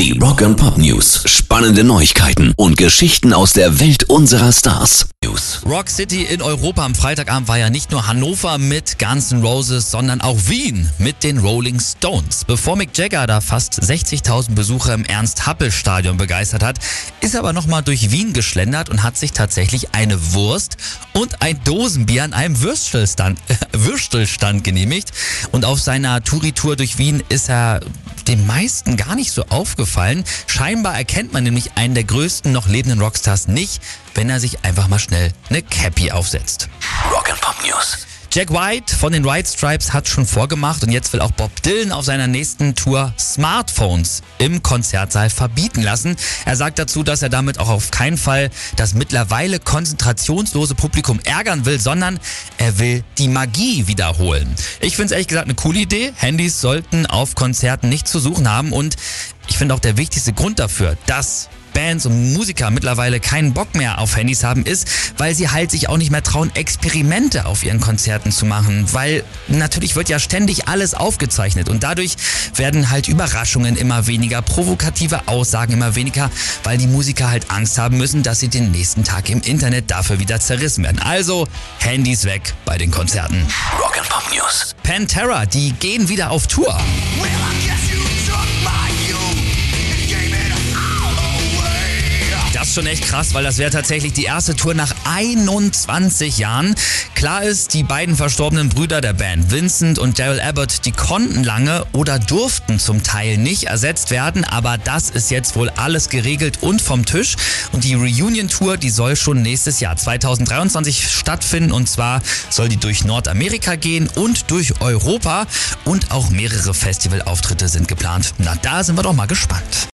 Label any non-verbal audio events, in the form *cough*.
Die Rock and Pop News. Spannende Neuigkeiten und Geschichten aus der Welt unserer Stars. News. Rock City in Europa am Freitagabend war ja nicht nur Hannover mit Guns N' Roses, sondern auch Wien mit den Rolling Stones. Bevor Mick Jagger da fast 60.000 Besucher im Ernst-Happel-Stadion begeistert hat, ist er aber nochmal durch Wien geschlendert und hat sich tatsächlich eine Wurst und ein Dosenbier an einem Würstelstand, *laughs* Würstelstand genehmigt. Und auf seiner Touri-Tour durch Wien ist er den meisten gar nicht so aufgefallen. Scheinbar erkennt man nämlich einen der größten noch lebenden Rockstars nicht, wenn er sich einfach mal schnell eine Cappy aufsetzt. Rock and Pop News. Jack White von den White Stripes hat schon vorgemacht und jetzt will auch Bob Dylan auf seiner nächsten Tour Smartphones im Konzertsaal verbieten lassen. Er sagt dazu, dass er damit auch auf keinen Fall das mittlerweile konzentrationslose Publikum ärgern will, sondern er will die Magie wiederholen. Ich finde es ehrlich gesagt eine coole Idee. Handys sollten auf Konzerten nichts zu suchen haben und ich finde auch der wichtigste Grund dafür, dass Bands und Musiker mittlerweile keinen Bock mehr auf Handys haben, ist, weil sie halt sich auch nicht mehr trauen, Experimente auf ihren Konzerten zu machen. Weil natürlich wird ja ständig alles aufgezeichnet und dadurch werden halt Überraschungen immer weniger, provokative Aussagen immer weniger, weil die Musiker halt Angst haben müssen, dass sie den nächsten Tag im Internet dafür wieder zerrissen werden. Also Handys weg bei den Konzerten. Rock and Pop News. Pantera, die gehen wieder auf Tour. Ist schon echt krass, weil das wäre tatsächlich die erste Tour nach 21 Jahren. Klar ist, die beiden verstorbenen Brüder der Band, Vincent und Daryl Abbott, die konnten lange oder durften zum Teil nicht ersetzt werden, aber das ist jetzt wohl alles geregelt und vom Tisch. Und die Reunion-Tour, die soll schon nächstes Jahr 2023 stattfinden und zwar soll die durch Nordamerika gehen und durch Europa und auch mehrere Festivalauftritte sind geplant. Na, da sind wir doch mal gespannt.